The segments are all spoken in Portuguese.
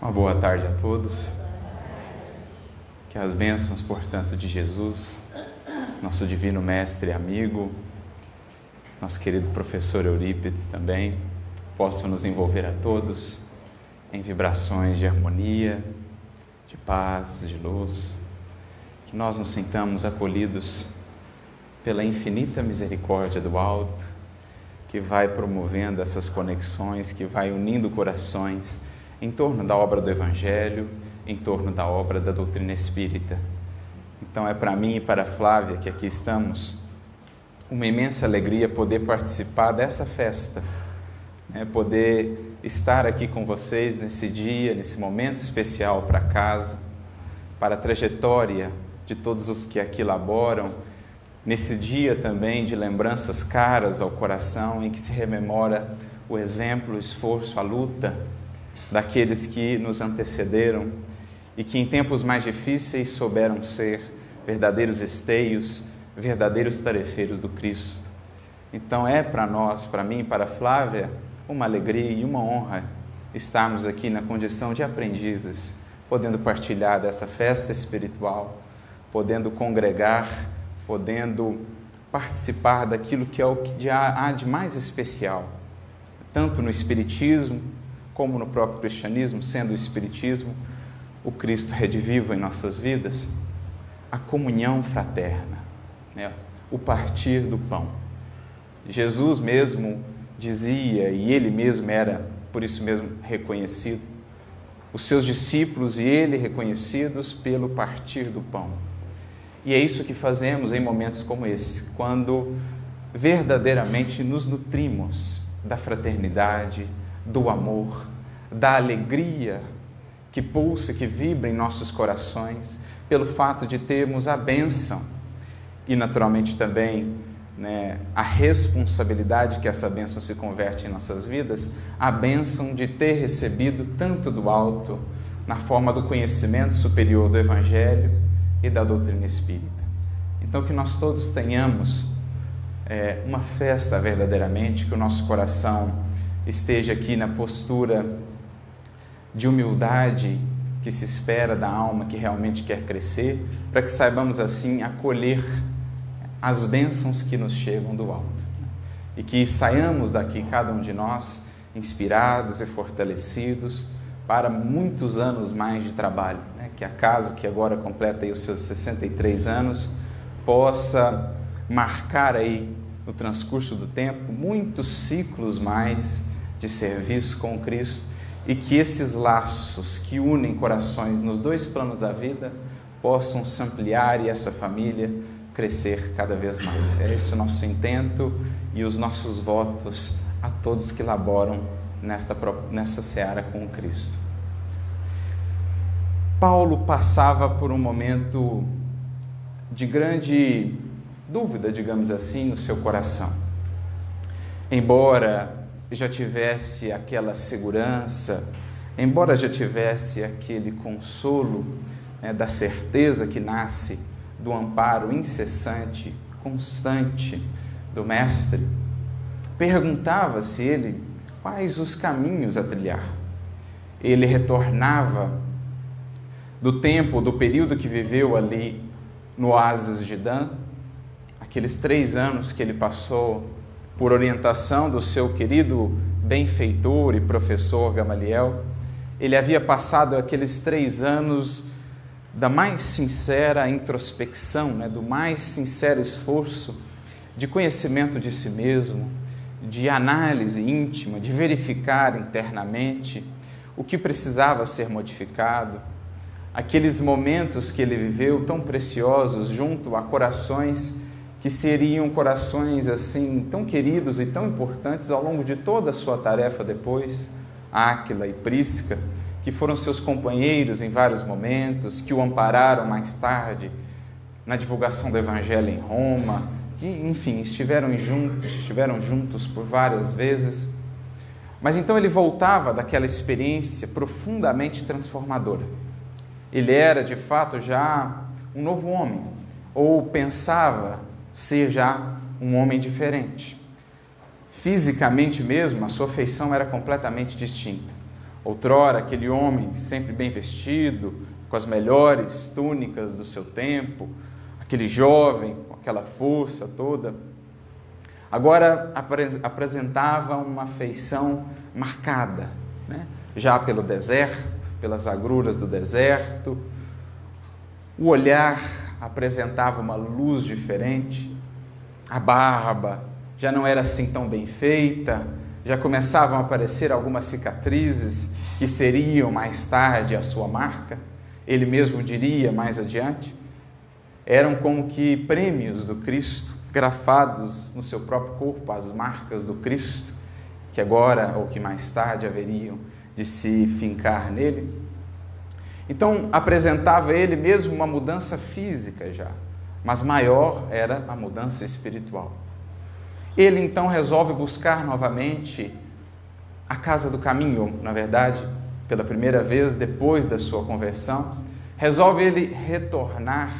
Uma boa tarde a todos. Que as bênçãos, portanto, de Jesus, nosso divino mestre e amigo, nosso querido professor Eurípides também, possam nos envolver a todos em vibrações de harmonia, de paz, de luz, que nós nos sintamos acolhidos pela infinita misericórdia do alto, que vai promovendo essas conexões, que vai unindo corações em torno da obra do Evangelho, em torno da obra da doutrina espírita. Então é para mim e para a Flávia que aqui estamos uma imensa alegria poder participar dessa festa, né? poder estar aqui com vocês nesse dia, nesse momento especial para casa, para a trajetória de todos os que aqui laboram, nesse dia também de lembranças caras ao coração, em que se rememora o exemplo, o esforço, a luta daqueles que nos antecederam e que em tempos mais difíceis souberam ser verdadeiros esteios, verdadeiros tarefeiros do Cristo. Então é para nós, para mim, para Flávia, uma alegria e uma honra estarmos aqui na condição de aprendizes, podendo partilhar dessa festa espiritual, podendo congregar, podendo participar daquilo que é o que há de mais especial, tanto no Espiritismo como no próprio cristianismo, sendo o Espiritismo o Cristo redivivo em nossas vidas, a comunhão fraterna, né? o partir do pão. Jesus mesmo dizia, e ele mesmo era, por isso mesmo, reconhecido, os seus discípulos e ele reconhecidos pelo partir do pão. E é isso que fazemos em momentos como esse, quando verdadeiramente nos nutrimos da fraternidade, do amor, da alegria que pulsa, que vibra em nossos corações, pelo fato de termos a bênção e, naturalmente, também né, a responsabilidade que essa bênção se converte em nossas vidas, a bênção de ter recebido tanto do alto, na forma do conhecimento superior do Evangelho e da doutrina espírita. Então, que nós todos tenhamos é, uma festa verdadeiramente, que o nosso coração esteja aqui na postura de humildade que se espera da alma que realmente quer crescer, para que saibamos assim acolher as bênçãos que nos chegam do alto. E que saiamos daqui, cada um de nós, inspirados e fortalecidos para muitos anos mais de trabalho. Né? Que a casa, que agora completa os seus 63 anos, possa marcar aí no transcurso do tempo muitos ciclos mais de serviço com Cristo e que esses laços que unem corações nos dois planos da vida possam se ampliar e essa família crescer cada vez mais. É esse o nosso intento e os nossos votos a todos que laboram nessa, nessa seara com Cristo. Paulo passava por um momento de grande dúvida, digamos assim, no seu coração. Embora já tivesse aquela segurança, embora já tivesse aquele consolo né, da certeza que nasce do amparo incessante, constante do Mestre, perguntava-se ele quais os caminhos a trilhar. Ele retornava do tempo, do período que viveu ali no oásis de Dan, aqueles três anos que ele passou por orientação do seu querido benfeitor e professor Gamaliel, ele havia passado aqueles três anos da mais sincera introspecção, né, do mais sincero esforço de conhecimento de si mesmo, de análise íntima, de verificar internamente o que precisava ser modificado, aqueles momentos que ele viveu tão preciosos junto a corações que seriam corações assim tão queridos e tão importantes ao longo de toda a sua tarefa depois, Áquila e Prisca, que foram seus companheiros em vários momentos, que o ampararam mais tarde na divulgação do Evangelho em Roma, que, enfim, estiveram juntos, estiveram juntos por várias vezes. Mas então ele voltava daquela experiência profundamente transformadora. Ele era, de fato, já um novo homem, ou pensava ser já um homem diferente. Fisicamente mesmo, a sua feição era completamente distinta. Outrora, aquele homem sempre bem vestido, com as melhores túnicas do seu tempo, aquele jovem com aquela força toda, agora apresentava uma feição marcada, né? já pelo deserto, pelas agruras do deserto. O olhar apresentava uma luz diferente, a barba já não era assim tão bem feita, já começavam a aparecer algumas cicatrizes que seriam mais tarde a sua marca. Ele mesmo diria mais adiante. Eram como que prêmios do Cristo, grafados no seu próprio corpo, as marcas do Cristo, que agora ou que mais tarde haveriam de se fincar nele. Então apresentava ele mesmo uma mudança física já, mas maior era a mudança espiritual. Ele então resolve buscar novamente a casa do caminho, na verdade, pela primeira vez depois da sua conversão, resolve ele retornar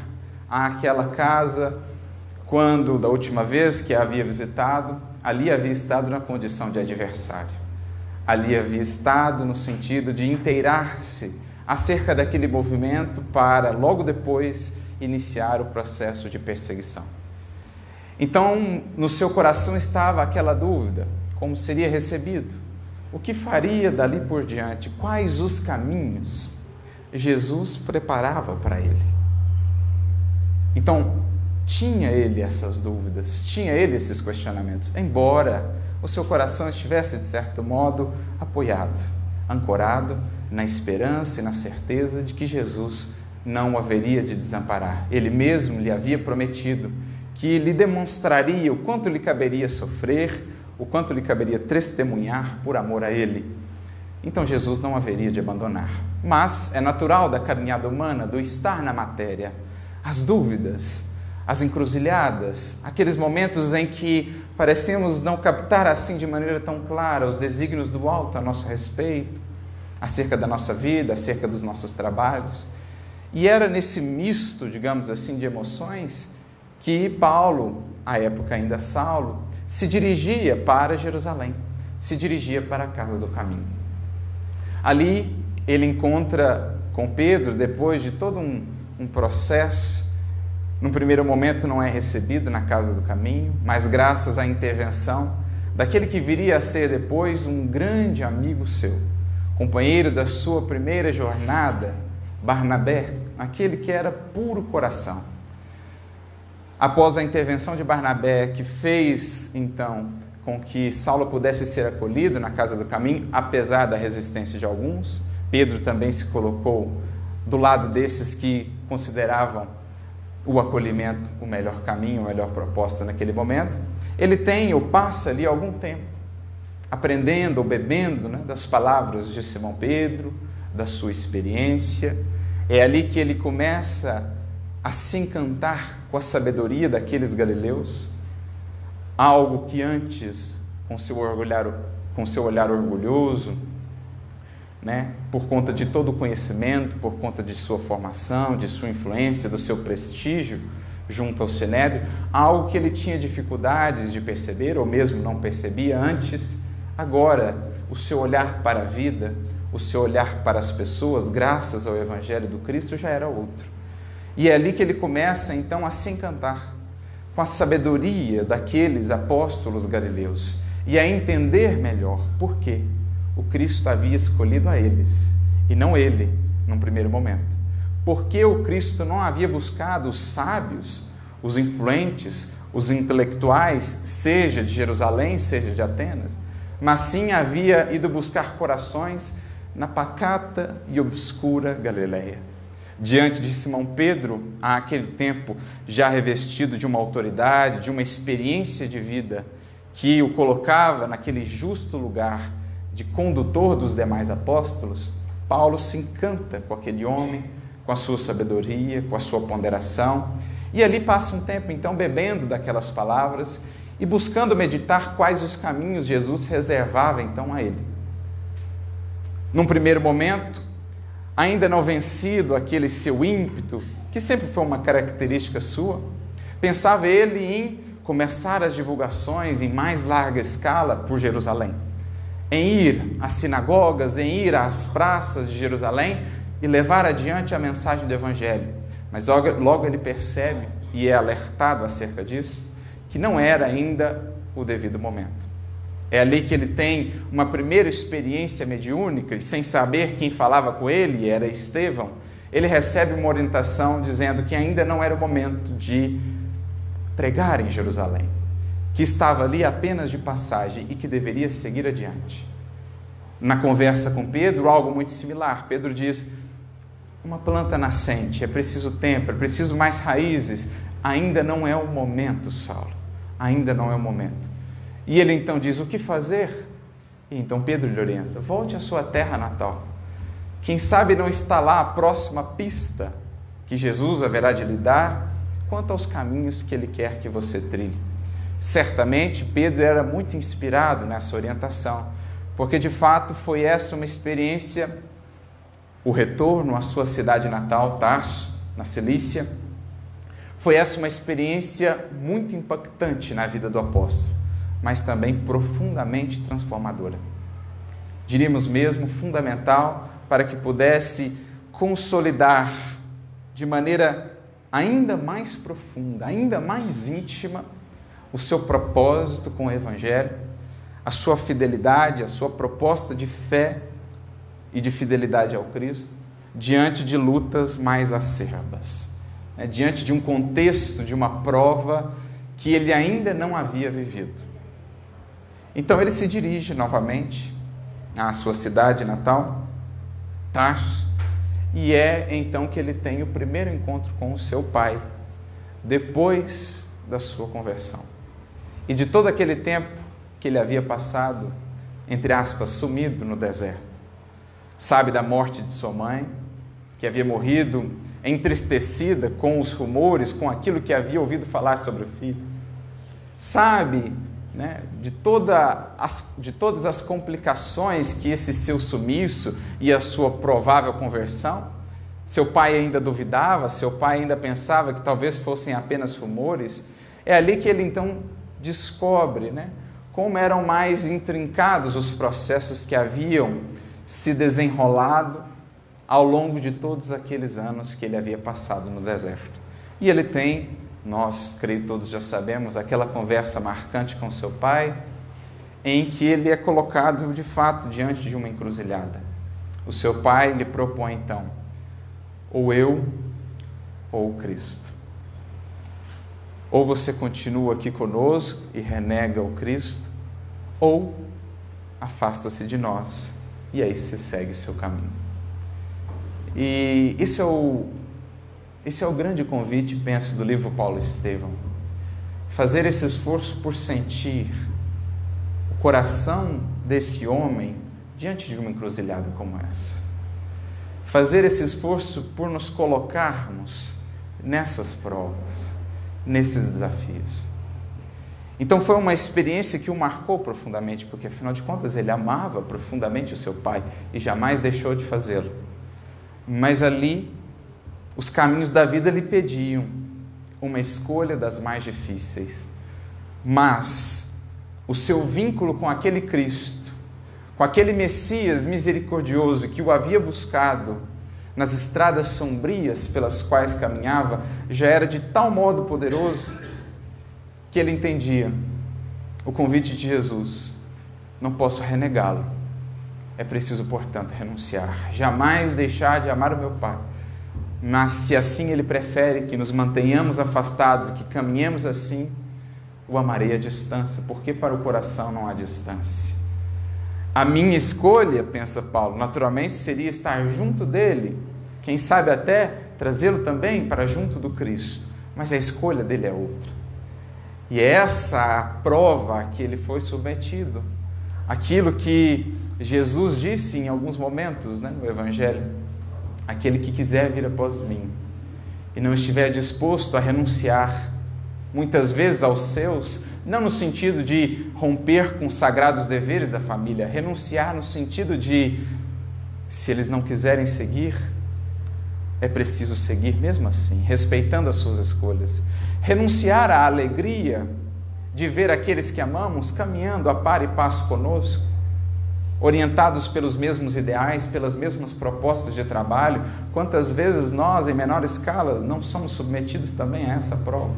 àquela casa quando da última vez que a havia visitado, ali havia estado na condição de adversário ali havia estado no sentido de inteirar-se acerca daquele movimento para logo depois iniciar o processo de perseguição. Então, no seu coração estava aquela dúvida: como seria recebido? O que faria dali por diante? Quais os caminhos Jesus preparava para ele? Então, tinha ele essas dúvidas, tinha ele esses questionamentos, embora o seu coração estivesse, de certo modo, apoiado, ancorado na esperança e na certeza de que Jesus não o haveria de desamparar. Ele mesmo lhe havia prometido que lhe demonstraria o quanto lhe caberia sofrer, o quanto lhe caberia testemunhar por amor a ele. Então Jesus não haveria de abandonar. Mas é natural da caminhada humana, do estar na matéria, as dúvidas, as encruzilhadas, aqueles momentos em que parecemos não captar assim de maneira tão clara os desígnios do alto a nosso respeito, acerca da nossa vida, acerca dos nossos trabalhos. E era nesse misto, digamos assim, de emoções que Paulo, à época ainda Saulo, se dirigia para Jerusalém, se dirigia para a casa do caminho. Ali ele encontra com Pedro, depois de todo um, um processo num primeiro momento não é recebido na casa do caminho, mas graças à intervenção daquele que viria a ser depois um grande amigo seu, companheiro da sua primeira jornada, Barnabé, aquele que era puro coração. Após a intervenção de Barnabé, que fez então com que Saulo pudesse ser acolhido na casa do caminho, apesar da resistência de alguns, Pedro também se colocou do lado desses que consideravam o acolhimento, o melhor caminho, a melhor proposta naquele momento, ele tem ou passa ali algum tempo aprendendo ou bebendo né, das palavras de Simão Pedro, da sua experiência. É ali que ele começa a se encantar com a sabedoria daqueles galileus, algo que antes, com seu, orgulhar, com seu olhar orgulhoso, né, por conta de todo o conhecimento, por conta de sua formação, de sua influência, do seu prestígio junto ao Sinédrio, algo que ele tinha dificuldades de perceber ou mesmo não percebia antes, agora o seu olhar para a vida, o seu olhar para as pessoas, graças ao Evangelho do Cristo, já era outro. E é ali que ele começa então a se encantar com a sabedoria daqueles apóstolos galileus e a entender melhor por quê o Cristo havia escolhido a eles e não ele, num primeiro momento. Porque o Cristo não havia buscado os sábios, os influentes, os intelectuais, seja de Jerusalém, seja de Atenas, mas sim havia ido buscar corações na pacata e obscura Galileia. Diante de Simão Pedro, aquele tempo já revestido de uma autoridade, de uma experiência de vida que o colocava naquele justo lugar de condutor dos demais apóstolos, Paulo se encanta com aquele homem, com a sua sabedoria, com a sua ponderação, e ali passa um tempo então bebendo daquelas palavras e buscando meditar quais os caminhos Jesus reservava então a ele. Num primeiro momento, ainda não vencido aquele seu ímpeto, que sempre foi uma característica sua, pensava ele em começar as divulgações em mais larga escala por Jerusalém em ir às sinagogas, em ir às praças de Jerusalém e levar adiante a mensagem do Evangelho. Mas logo, logo ele percebe e é alertado acerca disso que não era ainda o devido momento. É ali que ele tem uma primeira experiência mediúnica e, sem saber quem falava com ele, era Estevão, ele recebe uma orientação dizendo que ainda não era o momento de pregar em Jerusalém, que estava ali apenas de passagem e que deveria seguir adiante. Na conversa com Pedro, algo muito similar. Pedro diz: uma planta nascente, é preciso tempo, é preciso mais raízes. Ainda não é o momento, Saulo. Ainda não é o momento. E ele então diz: O que fazer? E então Pedro lhe orienta: Volte à sua terra natal. Quem sabe não está lá a próxima pista que Jesus haverá de lhe dar quanto aos caminhos que ele quer que você trilhe. Certamente Pedro era muito inspirado nessa orientação, porque de fato foi essa uma experiência, o retorno à sua cidade natal, Tarso, na Cilícia, foi essa uma experiência muito impactante na vida do apóstolo mas também profundamente transformadora. Diríamos mesmo fundamental para que pudesse consolidar de maneira ainda mais profunda, ainda mais íntima, o seu propósito com o Evangelho, a sua fidelidade, a sua proposta de fé e de fidelidade ao Cristo, diante de lutas mais acerbas, né? diante de um contexto, de uma prova que ele ainda não havia vivido. Então ele se dirige novamente à sua cidade natal, Tarso, e é então que ele tem o primeiro encontro com o seu pai, depois da sua conversão. E de todo aquele tempo que ele havia passado, entre aspas, sumido no deserto. Sabe da morte de sua mãe, que havia morrido entristecida com os rumores, com aquilo que havia ouvido falar sobre o filho. Sabe né, de, toda as, de todas as complicações que esse seu sumiço e a sua provável conversão. Seu pai ainda duvidava, seu pai ainda pensava que talvez fossem apenas rumores. É ali que ele então descobre né, como eram mais intrincados os processos que haviam se desenrolado ao longo de todos aqueles anos que ele havia passado no deserto. E ele tem nós, creio todos já sabemos, aquela conversa marcante com seu pai, em que ele é colocado de fato diante de uma encruzilhada. O seu pai lhe propõe então, ou eu ou Cristo. Ou você continua aqui conosco e renega o Cristo, ou afasta-se de nós e aí você segue seu caminho. E isso é o esse é o grande convite, penso, do livro Paulo Estevão. Fazer esse esforço por sentir o coração desse homem diante de uma encruzilhada como essa. Fazer esse esforço por nos colocarmos nessas provas, nesses desafios. Então foi uma experiência que o marcou profundamente, porque afinal de contas ele amava profundamente o seu pai e jamais deixou de fazê-lo. Mas ali os caminhos da vida lhe pediam uma escolha das mais difíceis, mas o seu vínculo com aquele Cristo, com aquele Messias misericordioso que o havia buscado nas estradas sombrias pelas quais caminhava, já era de tal modo poderoso que ele entendia o convite de Jesus. Não posso renegá-lo. É preciso, portanto, renunciar. Jamais deixar de amar o meu Pai mas se assim Ele prefere que nos mantenhamos afastados, que caminhemos assim, o amarei à distância, porque para o coração não há distância. A minha escolha, pensa Paulo, naturalmente seria estar junto dele, quem sabe até trazê-lo também para junto do Cristo, mas a escolha dele é outra. E é essa a prova a que ele foi submetido. Aquilo que Jesus disse em alguns momentos né, no Evangelho aquele que quiser vir após mim e não estiver disposto a renunciar, muitas vezes aos seus, não no sentido de romper com os sagrados deveres da família, renunciar no sentido de, se eles não quiserem seguir, é preciso seguir mesmo assim, respeitando as suas escolhas. Renunciar à alegria de ver aqueles que amamos caminhando a par e passo conosco, orientados pelos mesmos ideais, pelas mesmas propostas de trabalho, quantas vezes nós, em menor escala, não somos submetidos também a essa prova?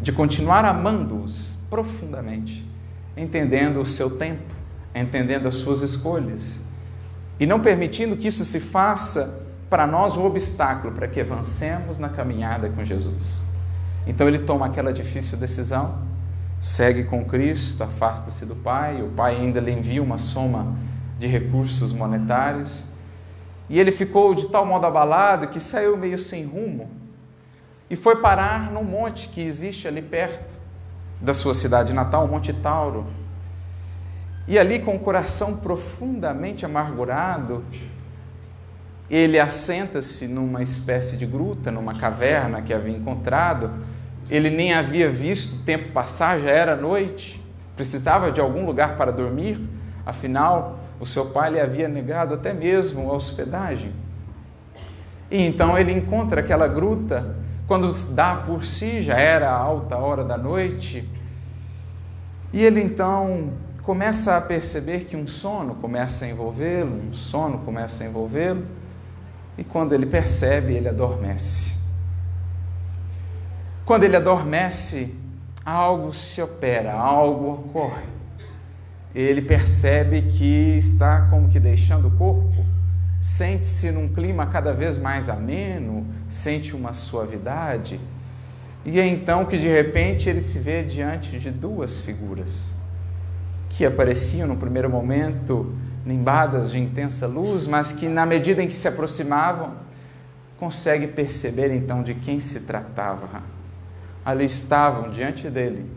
De continuar amando-os profundamente, entendendo o seu tempo, entendendo as suas escolhas, e não permitindo que isso se faça para nós um obstáculo para que avancemos na caminhada com Jesus. Então ele toma aquela difícil decisão segue com Cristo, afasta-se do Pai, o Pai ainda lhe envia uma soma de recursos monetários, e ele ficou de tal modo abalado que saiu meio sem rumo e foi parar num monte que existe ali perto da sua cidade natal, Monte Tauro. E ali, com o coração profundamente amargurado, ele assenta-se numa espécie de gruta, numa caverna que havia encontrado, ele nem havia visto o tempo passar, já era noite, precisava de algum lugar para dormir, afinal, o seu pai lhe havia negado até mesmo a hospedagem. E então ele encontra aquela gruta, quando dá por si, já era a alta hora da noite, e ele então começa a perceber que um sono começa a envolvê-lo, um sono começa a envolvê-lo, e quando ele percebe, ele adormece. Quando ele adormece, algo se opera, algo ocorre. Ele percebe que está como que deixando o corpo, sente-se num clima cada vez mais ameno, sente uma suavidade, e é então que de repente ele se vê diante de duas figuras que apareciam no primeiro momento nimbadas de intensa luz, mas que na medida em que se aproximavam, consegue perceber então de quem se tratava ali estavam diante dele,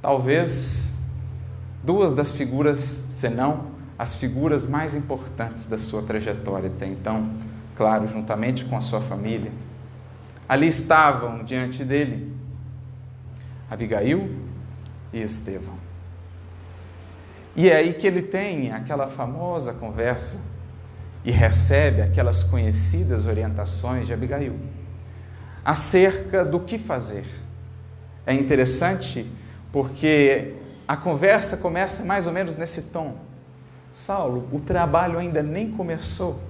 talvez duas das figuras, senão as figuras mais importantes da sua trajetória até então, claro, juntamente com a sua família. Ali estavam diante dele Abigail e Estevão. E é aí que ele tem aquela famosa conversa e recebe aquelas conhecidas orientações de Abigail acerca do que fazer é interessante porque a conversa começa mais ou menos nesse tom. Saulo, o trabalho ainda nem começou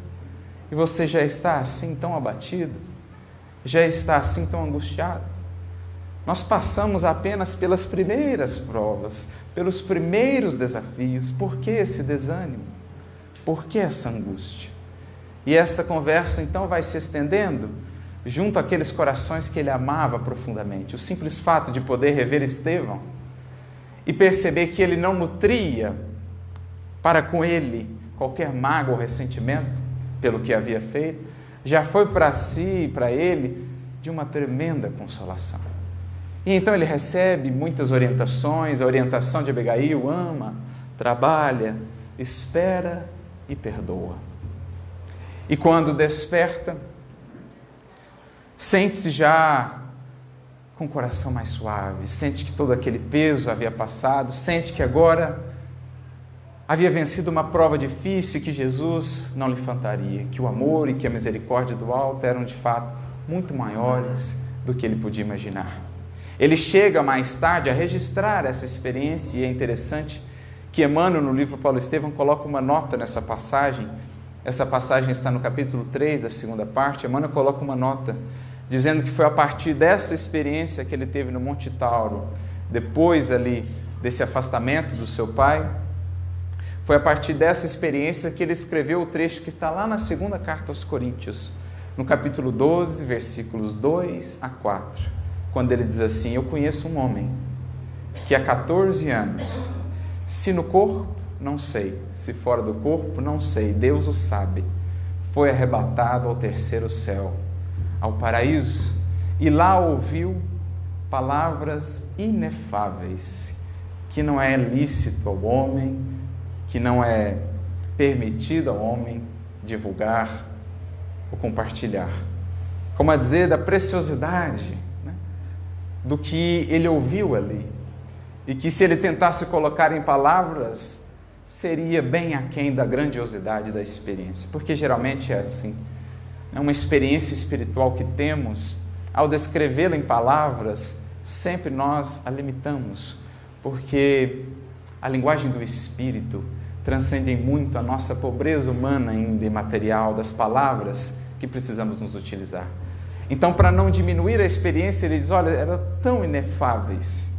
e você já está assim tão abatido, já está assim tão angustiado. Nós passamos apenas pelas primeiras provas, pelos primeiros desafios. Por que esse desânimo? Por que essa angústia? E essa conversa então vai se estendendo junto àqueles corações que ele amava profundamente. O simples fato de poder rever Estevão e perceber que ele não nutria para com ele qualquer mágoa ou ressentimento pelo que havia feito, já foi para si e para ele de uma tremenda consolação. E então ele recebe muitas orientações, a orientação de Abigail, ama, trabalha, espera e perdoa. E quando desperta, Sente-se já com o coração mais suave, sente que todo aquele peso havia passado, sente que agora havia vencido uma prova difícil que Jesus não lhe faltaria, que o amor e que a misericórdia do alto eram de fato muito maiores do que ele podia imaginar. Ele chega mais tarde a registrar essa experiência e é interessante que Emmanuel, no livro Paulo Estevam, coloca uma nota nessa passagem. Essa passagem está no capítulo 3 da segunda parte. Emmanuel coloca uma nota dizendo que foi a partir dessa experiência que ele teve no Monte Tauro, depois ali desse afastamento do seu pai, foi a partir dessa experiência que ele escreveu o trecho que está lá na segunda carta aos Coríntios, no capítulo 12, versículos 2 a 4, quando ele diz assim: Eu conheço um homem que há 14 anos, se no corpo, não sei, se fora do corpo, não sei, Deus o sabe, foi arrebatado ao terceiro céu ao paraíso e lá ouviu palavras inefáveis que não é lícito ao homem, que não é permitido ao homem divulgar ou compartilhar. Como a dizer da preciosidade né, do que ele ouviu ali. E que se ele tentasse colocar em palavras, seria bem aquém da grandiosidade da experiência. Porque geralmente é assim é uma experiência espiritual que temos, ao descrevê-la em palavras, sempre nós a limitamos, porque a linguagem do Espírito transcendem muito a nossa pobreza humana ainda material das palavras que precisamos nos utilizar. Então, para não diminuir a experiência, ele diz: olha, eram tão inefáveis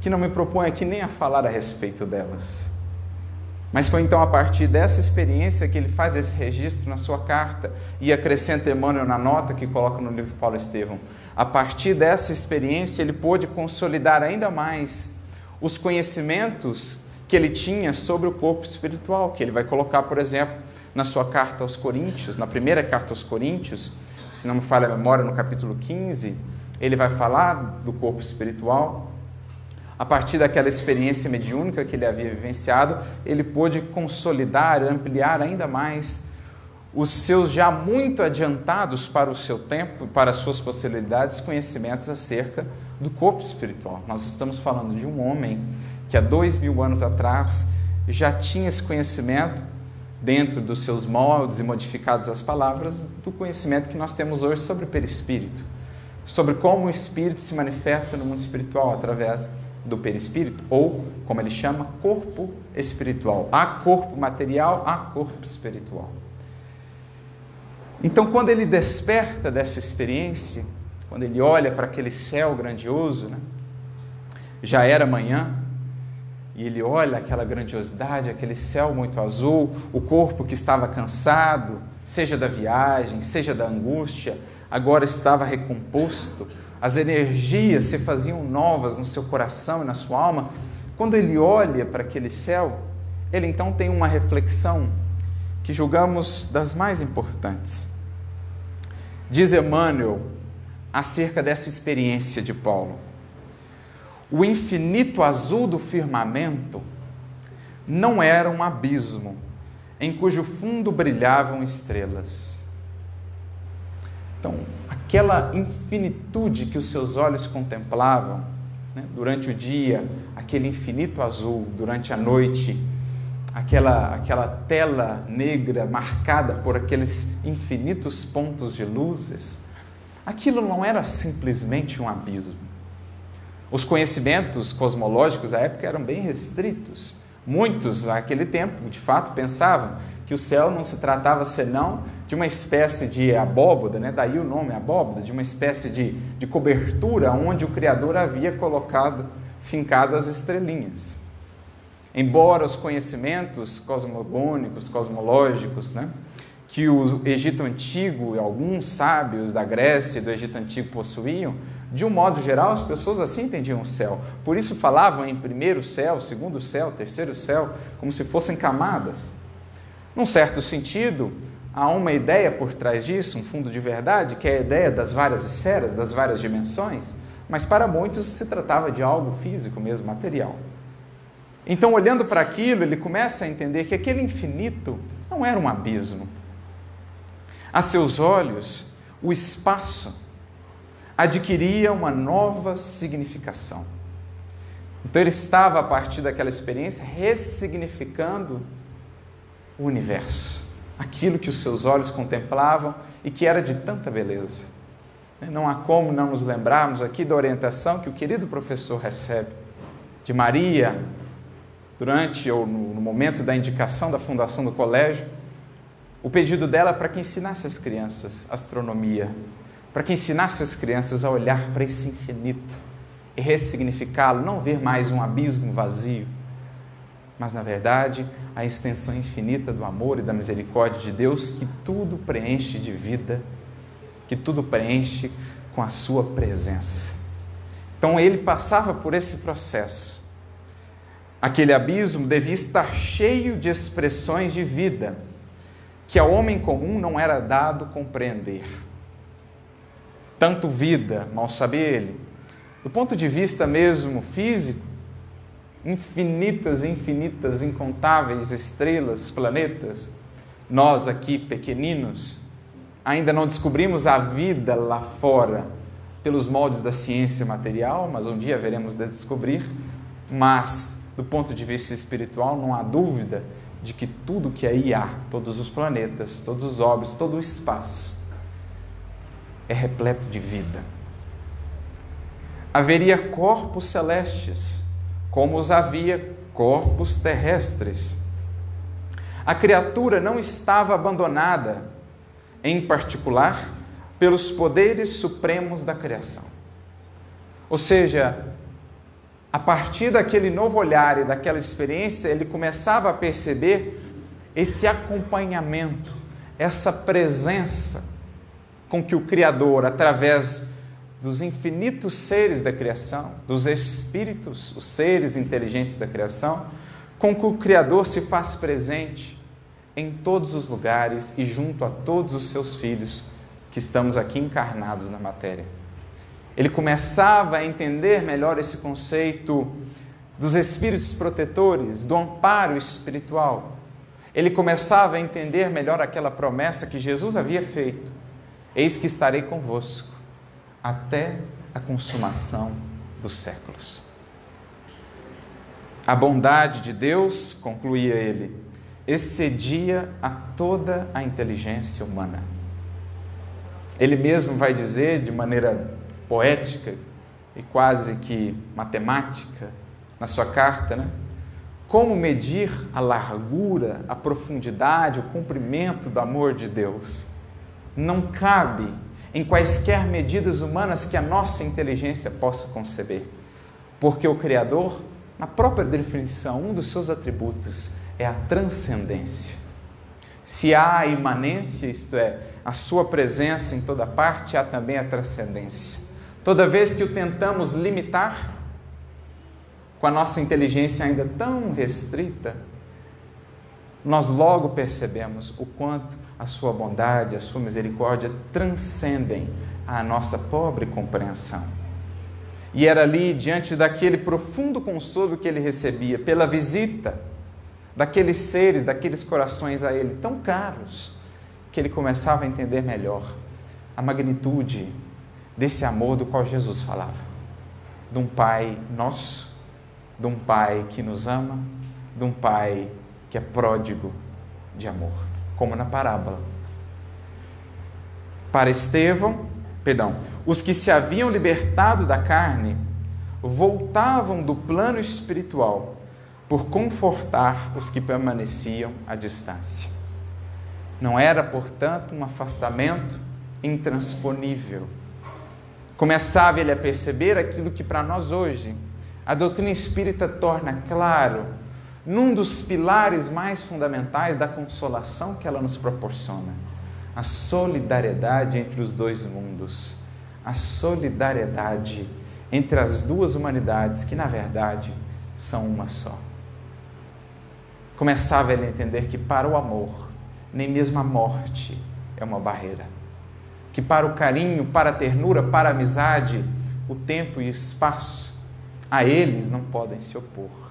que não me proponho aqui nem a falar a respeito delas. Mas foi então a partir dessa experiência que ele faz esse registro na sua carta e acrescenta Emmanuel na nota que coloca no livro Paulo Estevão. A partir dessa experiência, ele pôde consolidar ainda mais os conhecimentos que ele tinha sobre o corpo espiritual, que ele vai colocar, por exemplo, na sua carta aos Coríntios, na primeira carta aos Coríntios, se não me falha a memória, no capítulo 15, ele vai falar do corpo espiritual. A partir daquela experiência mediúnica que ele havia vivenciado, ele pôde consolidar, ampliar ainda mais os seus já muito adiantados para o seu tempo, para as suas possibilidades, conhecimentos acerca do corpo espiritual. Nós estamos falando de um homem que há dois mil anos atrás já tinha esse conhecimento dentro dos seus moldes e modificadas as palavras do conhecimento que nós temos hoje sobre o perispírito, sobre como o espírito se manifesta no mundo espiritual através do perispírito, ou, como ele chama, corpo espiritual. Há corpo material, há corpo espiritual. Então, quando ele desperta dessa experiência, quando ele olha para aquele céu grandioso, né? já era manhã, e ele olha aquela grandiosidade, aquele céu muito azul, o corpo que estava cansado, seja da viagem, seja da angústia, agora estava recomposto, as energias se faziam novas no seu coração e na sua alma. Quando ele olha para aquele céu, ele então tem uma reflexão que julgamos das mais importantes. Diz Emmanuel acerca dessa experiência de Paulo o infinito azul do firmamento não era um abismo em cujo fundo brilhavam estrelas. Então, aquela infinitude que os seus olhos contemplavam né, durante o dia, aquele infinito azul, durante a noite, aquela, aquela tela negra marcada por aqueles infinitos pontos de luzes, aquilo não era simplesmente um abismo os conhecimentos cosmológicos da época eram bem restritos. Muitos, naquele tempo, de fato, pensavam que o céu não se tratava senão de uma espécie de abóboda, né? daí o nome abóboda, de uma espécie de, de cobertura onde o Criador havia colocado, fincado as estrelinhas. Embora os conhecimentos cosmogônicos, cosmológicos, né? que o Egito Antigo e alguns sábios da Grécia e do Egito Antigo possuíam, de um modo geral, as pessoas assim entendiam o céu. Por isso falavam em primeiro céu, segundo céu, terceiro céu, como se fossem camadas. Num certo sentido, há uma ideia por trás disso, um fundo de verdade, que é a ideia das várias esferas, das várias dimensões, mas para muitos se tratava de algo físico mesmo, material. Então, olhando para aquilo, ele começa a entender que aquele infinito não era um abismo. A seus olhos, o espaço adquiria uma nova significação. Então ele estava, a partir daquela experiência, ressignificando o universo, aquilo que os seus olhos contemplavam e que era de tanta beleza. Não há como não nos lembrarmos aqui da orientação que o querido professor recebe de Maria durante ou no, momento da indicação da fundação do colégio, o pedido dela para que ensinasse as crianças astronomia, para que ensinasse as crianças a olhar para esse infinito e ressignificá-lo, não ver mais um abismo vazio, mas na verdade a extensão infinita do amor e da misericórdia de Deus que tudo preenche de vida, que tudo preenche com a sua presença. Então ele passava por esse processo. Aquele abismo devia estar cheio de expressões de vida que ao homem comum não era dado compreender tanto vida, mal sabe ele. Do ponto de vista mesmo físico, infinitas, infinitas, incontáveis estrelas, planetas, nós aqui pequeninos, ainda não descobrimos a vida lá fora pelos moldes da ciência material, mas um dia veremos de descobrir. Mas, do ponto de vista espiritual, não há dúvida de que tudo que aí há, todos os planetas, todos os orbes, todo o espaço, é repleto de vida. Haveria corpos celestes, como os havia corpos terrestres. A criatura não estava abandonada, em particular, pelos poderes supremos da criação. Ou seja, a partir daquele novo olhar e daquela experiência, ele começava a perceber esse acompanhamento, essa presença com que o Criador, através dos infinitos seres da criação, dos espíritos, os seres inteligentes da criação, com que o Criador se faz presente em todos os lugares e junto a todos os seus filhos que estamos aqui encarnados na matéria. Ele começava a entender melhor esse conceito dos espíritos protetores, do amparo espiritual. Ele começava a entender melhor aquela promessa que Jesus havia feito: Eis que estarei convosco até a consumação dos séculos. A bondade de Deus, concluía ele, excedia a toda a inteligência humana. Ele mesmo vai dizer de maneira poética e quase que matemática na sua carta, né? Como medir a largura, a profundidade, o comprimento do amor de Deus? Não cabe em quaisquer medidas humanas que a nossa inteligência possa conceber, porque o Criador, na própria definição, um dos seus atributos é a transcendência. Se há a imanência, isto é, a sua presença em toda parte, há também a transcendência. Toda vez que o tentamos limitar, com a nossa inteligência ainda tão restrita, nós logo percebemos o quanto a sua bondade, a sua misericórdia transcendem a nossa pobre compreensão. E era ali, diante daquele profundo consolo que ele recebia, pela visita daqueles seres, daqueles corações a ele tão caros, que ele começava a entender melhor a magnitude desse amor do qual Jesus falava. De um Pai nosso, de um Pai que nos ama, de um Pai que é pródigo de amor, como na parábola. Para Estevão, perdão, os que se haviam libertado da carne voltavam do plano espiritual por confortar os que permaneciam à distância. Não era, portanto, um afastamento intransponível Começava ele a perceber aquilo que para nós hoje a doutrina espírita torna claro num dos pilares mais fundamentais da consolação que ela nos proporciona: a solidariedade entre os dois mundos, a solidariedade entre as duas humanidades que, na verdade, são uma só. Começava ele a entender que para o amor, nem mesmo a morte é uma barreira que para o carinho, para a ternura, para a amizade, o tempo e o espaço a eles não podem se opor.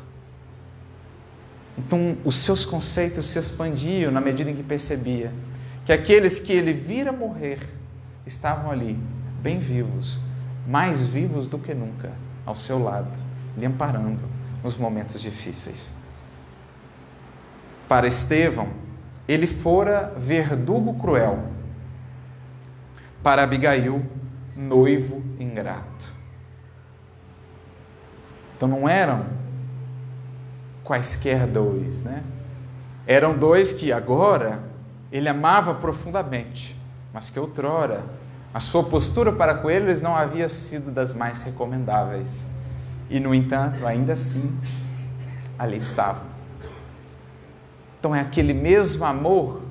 Então, os seus conceitos se expandiam na medida em que percebia que aqueles que ele vira morrer estavam ali, bem vivos, mais vivos do que nunca, ao seu lado, lhe amparando nos momentos difíceis. Para Estevão, ele fora verdugo cruel para Abigail, noivo ingrato. Então não eram quaisquer dois, né? Eram dois que agora ele amava profundamente, mas que outrora a sua postura para com eles não havia sido das mais recomendáveis. E no entanto, ainda assim, ali estavam. Então é aquele mesmo amor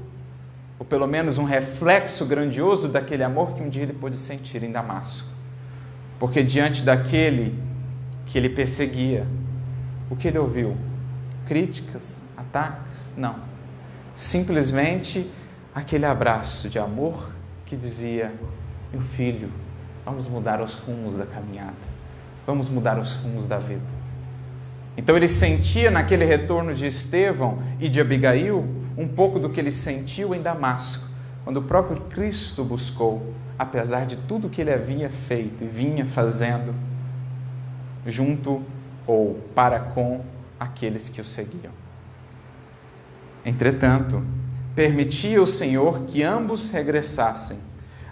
ou pelo menos um reflexo grandioso daquele amor que um dia ele pôde sentir em Damasco. Porque diante daquele que ele perseguia, o que ele ouviu? Críticas, ataques? Não. Simplesmente aquele abraço de amor que dizia: Meu filho, vamos mudar os rumos da caminhada, vamos mudar os rumos da vida. Então ele sentia naquele retorno de Estevão e de Abigail um pouco do que ele sentiu em Damasco, quando o próprio Cristo buscou, apesar de tudo que ele havia feito e vinha fazendo, junto ou para com aqueles que o seguiam. Entretanto, permitia o Senhor que ambos regressassem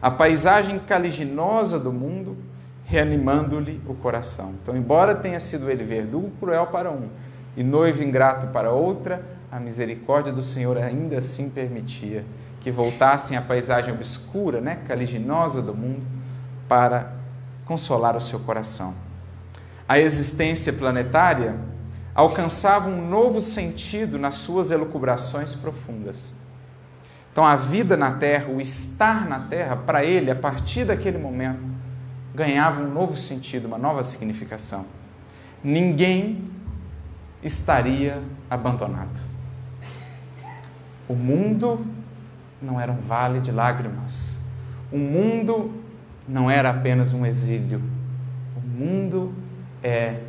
à paisagem caliginosa do mundo reanimando-lhe o coração. Então, embora tenha sido ele verdugo cruel para um e noivo ingrato para outra, a misericórdia do Senhor ainda assim permitia que voltassem à paisagem obscura, né, caliginosa do mundo, para consolar o seu coração. A existência planetária alcançava um novo sentido nas suas elucubrações profundas. Então, a vida na Terra, o estar na Terra, para ele, a partir daquele momento, ganhava um novo sentido, uma nova significação. Ninguém estaria abandonado. O mundo não era um vale de lágrimas. O mundo não era apenas um exílio. O mundo é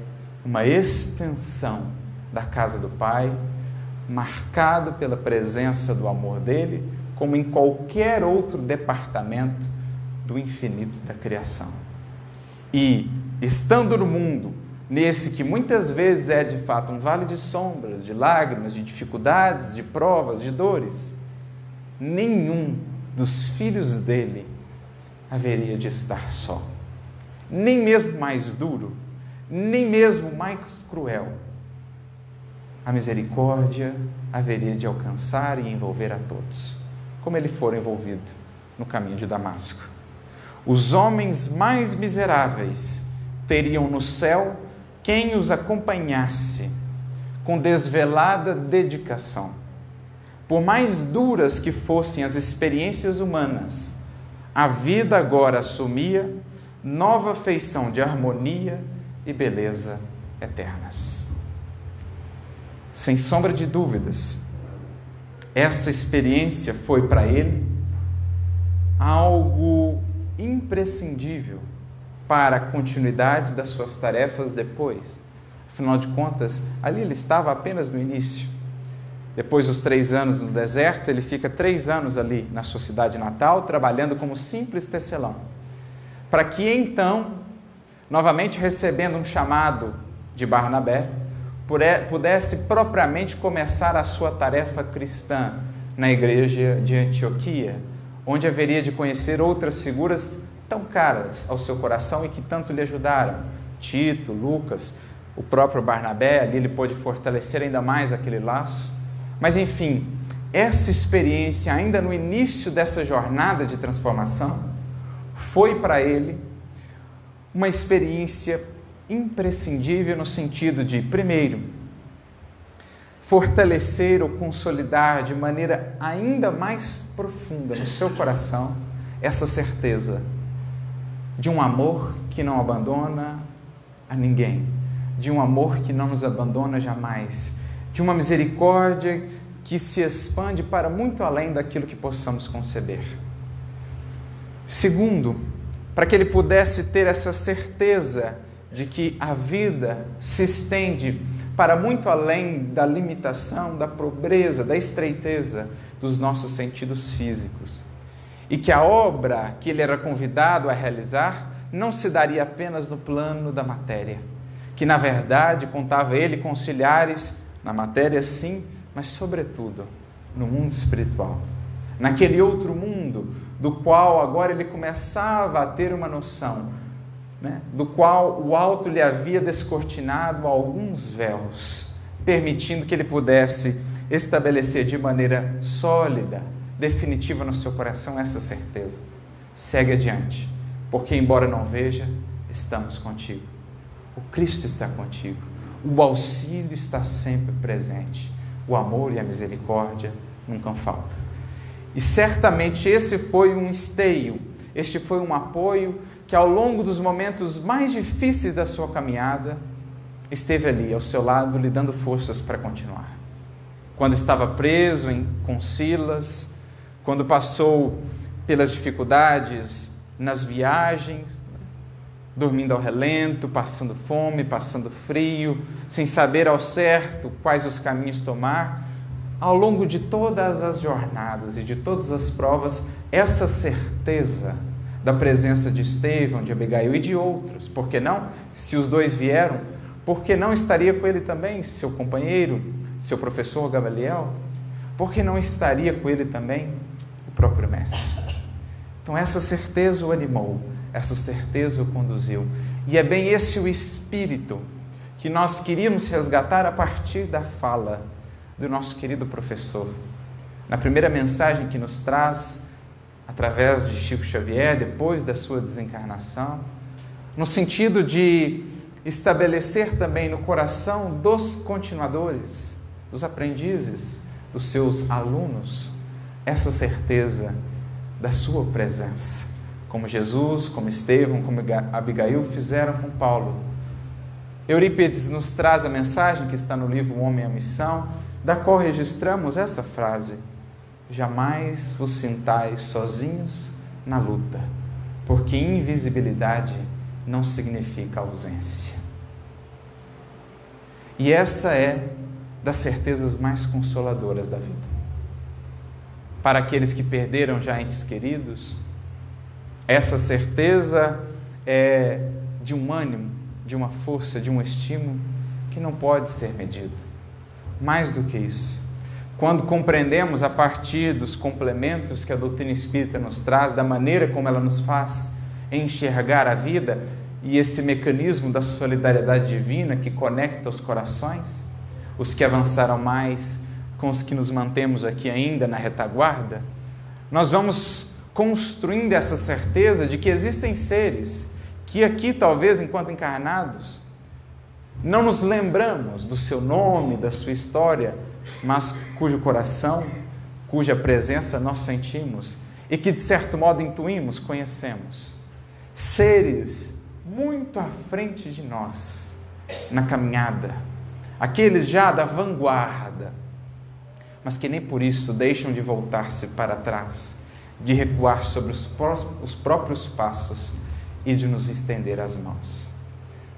uma extensão da casa do Pai, marcado pela presença do amor dele, como em qualquer outro departamento do infinito da criação. E, estando no mundo, nesse que muitas vezes é de fato um vale de sombras, de lágrimas, de dificuldades, de provas, de dores, nenhum dos filhos dele haveria de estar só. Nem mesmo mais duro, nem mesmo mais cruel. A misericórdia haveria de alcançar e envolver a todos, como ele for envolvido no caminho de Damasco. Os homens mais miseráveis teriam no céu quem os acompanhasse com desvelada dedicação. Por mais duras que fossem as experiências humanas, a vida agora assumia nova feição de harmonia e beleza eternas. Sem sombra de dúvidas, essa experiência foi para ele algo imprescindível para a continuidade das suas tarefas depois. Afinal de contas, ali ele estava apenas no início. Depois dos três anos no deserto, ele fica três anos ali na sua cidade natal, trabalhando como simples tecelão. Para que então novamente recebendo um chamado de Barnabé, pudesse propriamente começar a sua tarefa cristã na igreja de Antioquia, onde haveria de conhecer outras figuras tão caras ao seu coração e que tanto lhe ajudaram. Tito, Lucas, o próprio Barnabé, ali ele pôde fortalecer ainda mais aquele laço. Mas enfim, essa experiência, ainda no início dessa jornada de transformação, foi para ele uma experiência imprescindível no sentido de, primeiro, fortalecer ou consolidar de maneira ainda mais profunda no seu coração essa certeza de um amor que não abandona a ninguém, de um amor que não nos abandona jamais, de uma misericórdia que se expande para muito além daquilo que possamos conceber. Segundo, para que ele pudesse ter essa certeza de que a vida se estende para muito além da limitação, da pobreza, da estreiteza dos nossos sentidos físicos. E que a obra que ele era convidado a realizar não se daria apenas no plano da matéria, que na verdade contava ele conciliares na matéria sim, mas sobretudo no mundo espiritual naquele outro mundo do qual agora ele começava a ter uma noção, né? do qual o alto lhe havia descortinado alguns véus, permitindo que ele pudesse estabelecer de maneira sólida, definitiva no seu coração essa certeza. Segue adiante, porque embora não veja, estamos contigo. O Cristo está contigo. O auxílio está sempre presente. O amor e a misericórdia nunca faltam. E certamente esse foi um esteio, este foi um apoio que ao longo dos momentos mais difíceis da sua caminhada esteve ali ao seu lado, lhe dando forças para continuar. Quando estava preso em, com Silas, quando passou pelas dificuldades nas viagens, dormindo ao relento, passando fome, passando frio, sem saber ao certo quais os caminhos tomar, ao longo de todas as jornadas e de todas as provas, essa certeza da presença de Estevão, de Abigail e de outros. Por que não? Se os dois vieram, por que não estaria com ele também seu companheiro, seu professor Gamaliel? Por que não estaria com ele também o próprio Mestre? Então, essa certeza o animou, essa certeza o conduziu. E é bem esse o espírito que nós queríamos resgatar a partir da fala do nosso querido professor. Na primeira mensagem que nos traz, através de Chico Xavier, depois da sua desencarnação, no sentido de estabelecer também no coração dos continuadores, dos aprendizes, dos seus alunos, essa certeza da sua presença, como Jesus, como Estevão, como Abigail fizeram com Paulo. Eurípides nos traz a mensagem que está no livro O Homem e a Missão, da qual registramos essa frase: Jamais vos sintais sozinhos na luta, porque invisibilidade não significa ausência. E essa é das certezas mais consoladoras da vida. Para aqueles que perderam já entes queridos, essa certeza é de um ânimo, de uma força, de um estímulo que não pode ser medido. Mais do que isso, quando compreendemos a partir dos complementos que a doutrina espírita nos traz, da maneira como ela nos faz enxergar a vida e esse mecanismo da solidariedade divina que conecta os corações, os que avançaram mais com os que nos mantemos aqui ainda na retaguarda, nós vamos construindo essa certeza de que existem seres que aqui, talvez enquanto encarnados, não nos lembramos do seu nome, da sua história, mas cujo coração, cuja presença nós sentimos e que de certo modo intuímos, conhecemos. Seres muito à frente de nós na caminhada, aqueles já da vanguarda, mas que nem por isso deixam de voltar-se para trás, de recuar sobre os, os próprios passos e de nos estender as mãos.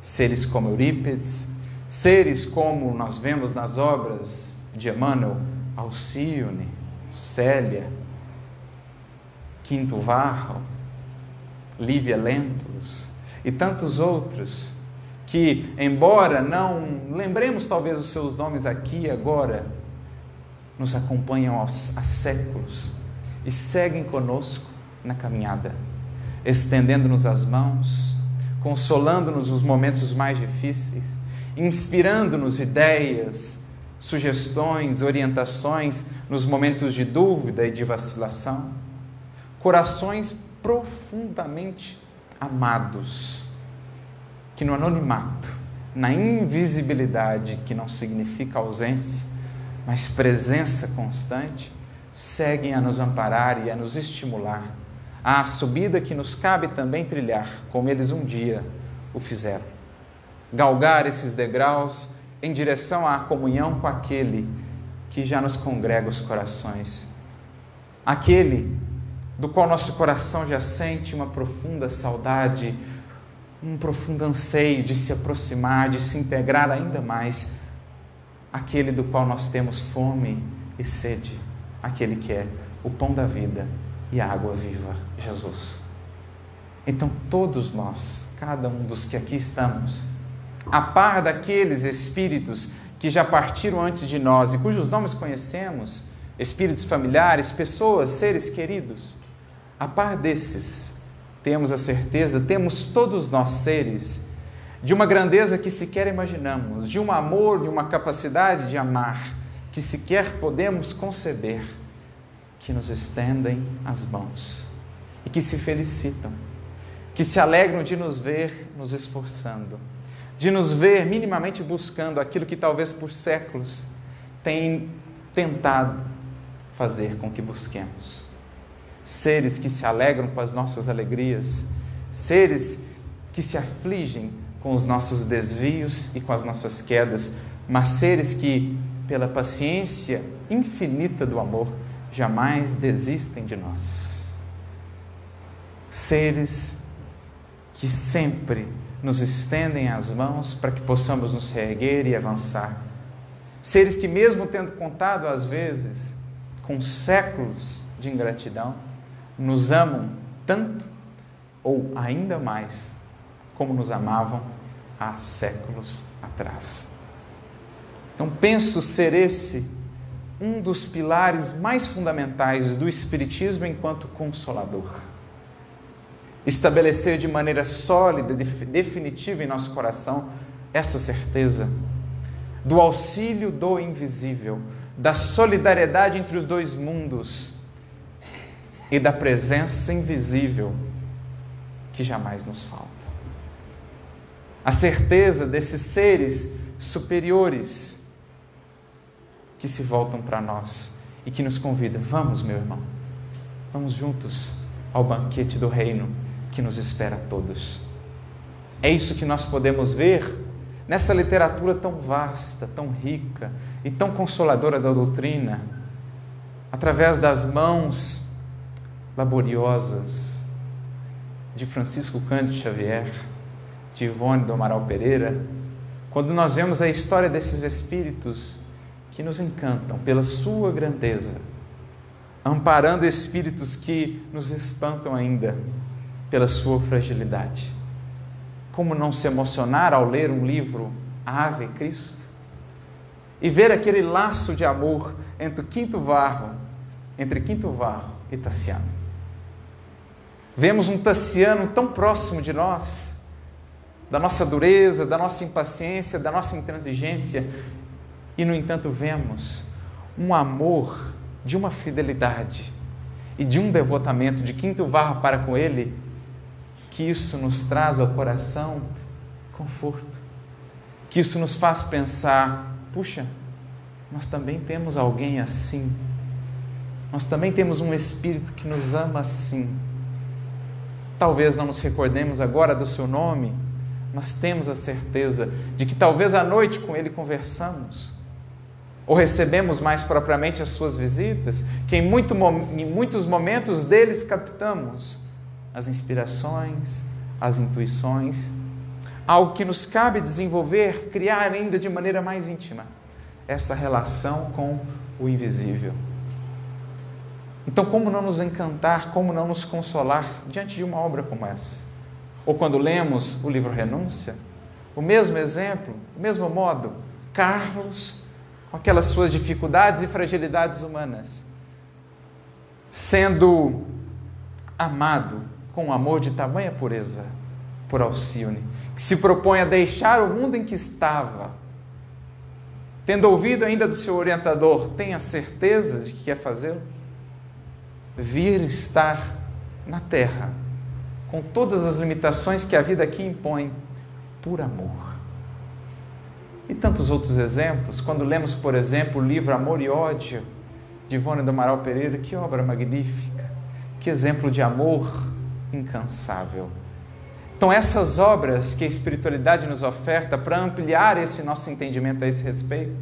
Seres como Eurípides, seres como nós vemos nas obras de Emmanuel, Alcione, Célia, Quinto Varro, Lívia Lentos e tantos outros que, embora não lembremos talvez os seus nomes aqui agora, nos acompanham há séculos e seguem conosco na caminhada, estendendo-nos as mãos, consolando-nos nos momentos mais difíceis, inspirando-nos ideias, sugestões, orientações nos momentos de dúvida e de vacilação. Corações profundamente amados, que no anonimato, na invisibilidade que não significa ausência, mas presença constante, seguem a nos amparar e a nos estimular à subida que nos cabe também trilhar, como eles um dia o fizeram. Galgar esses degraus em direção à comunhão com aquele que já nos congrega os corações, aquele do qual nosso coração já sente uma profunda saudade, um profundo anseio de se aproximar, de se integrar ainda mais. Aquele do qual nós temos fome e sede, aquele que é o pão da vida e a água viva, Jesus. Então, todos nós, cada um dos que aqui estamos, a par daqueles espíritos que já partiram antes de nós e cujos nomes conhecemos, espíritos familiares, pessoas, seres queridos, a par desses, temos a certeza, temos todos nós seres de uma grandeza que sequer imaginamos, de um amor, de uma capacidade de amar que sequer podemos conceber, que nos estendem as mãos e que se felicitam, que se alegram de nos ver nos esforçando, de nos ver minimamente buscando aquilo que talvez por séculos tem tentado fazer com que busquemos. Seres que se alegram com as nossas alegrias, seres que se afligem com os nossos desvios e com as nossas quedas, mas seres que, pela paciência infinita do amor, jamais desistem de nós. Seres que sempre nos estendem as mãos para que possamos nos reerguer e avançar. Seres que, mesmo tendo contado às vezes com séculos de ingratidão, nos amam tanto ou ainda mais como nos amavam há séculos atrás. Então, penso ser esse um dos pilares mais fundamentais do Espiritismo enquanto consolador. Estabelecer de maneira sólida, definitiva em nosso coração essa certeza do auxílio do invisível, da solidariedade entre os dois mundos e da presença invisível que jamais nos falta. A certeza desses seres superiores que se voltam para nós e que nos convidam: vamos, meu irmão, vamos juntos ao banquete do reino que nos espera a todos. É isso que nós podemos ver nessa literatura tão vasta, tão rica e tão consoladora da doutrina, através das mãos laboriosas de Francisco Cândido Xavier, de Ivone do Amaral Pereira, quando nós vemos a história desses espíritos que nos encantam pela sua grandeza, amparando espíritos que nos espantam ainda pela sua fragilidade. Como não se emocionar ao ler um livro Ave Cristo? E ver aquele laço de amor entre Quinto Varro, entre Quinto Varro e Tassiano. Vemos um Tassiano tão próximo de nós, da nossa dureza, da nossa impaciência, da nossa intransigência, e no entanto vemos um amor de uma fidelidade e de um devotamento de Quinto Varro para com ele que isso nos traz ao coração conforto, que isso nos faz pensar: puxa, nós também temos alguém assim, nós também temos um Espírito que nos ama assim. Talvez não nos recordemos agora do seu nome, mas temos a certeza de que talvez à noite com ele conversamos, ou recebemos mais propriamente as suas visitas, que em, muito, em muitos momentos deles captamos as inspirações, as intuições, algo que nos cabe desenvolver, criar ainda de maneira mais íntima essa relação com o invisível. Então, como não nos encantar, como não nos consolar diante de uma obra como essa? Ou quando lemos o livro Renúncia, o mesmo exemplo, o mesmo modo, Carlos, com aquelas suas dificuldades e fragilidades humanas, sendo amado com um amor de tamanha pureza por Alcione, que se propõe a deixar o mundo em que estava, tendo ouvido ainda do seu orientador, tem a certeza de que quer fazê-lo? Vir estar na terra, com todas as limitações que a vida aqui impõe, por amor. E tantos outros exemplos, quando lemos, por exemplo, o livro Amor e Ódio, de Ivone do Amaral Pereira, que obra magnífica, que exemplo de amor incansável. Então, essas obras que a espiritualidade nos oferta para ampliar esse nosso entendimento a esse respeito,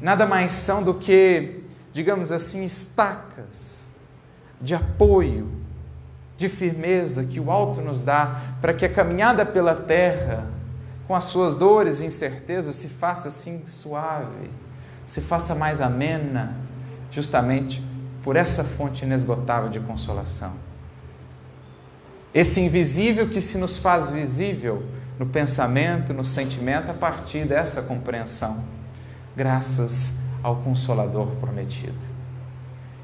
nada mais são do que, digamos assim, estacas de apoio, de firmeza que o alto nos dá para que a caminhada pela terra, com as suas dores e incertezas, se faça assim suave, se faça mais amena, justamente por essa fonte inesgotável de consolação. Esse invisível que se nos faz visível no pensamento, no sentimento, a partir dessa compreensão, graças ao Consolador prometido.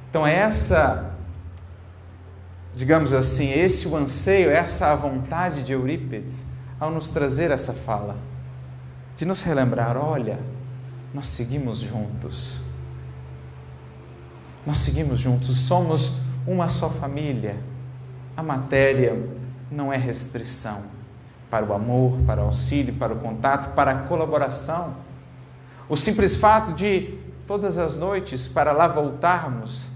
Então, é essa, digamos assim, esse o anseio, essa a vontade de Eurípides ao nos trazer essa fala, de nos relembrar: olha, nós seguimos juntos. Nós seguimos juntos, somos uma só família a matéria não é restrição para o amor, para o auxílio, para o contato, para a colaboração. O simples fato de todas as noites para lá voltarmos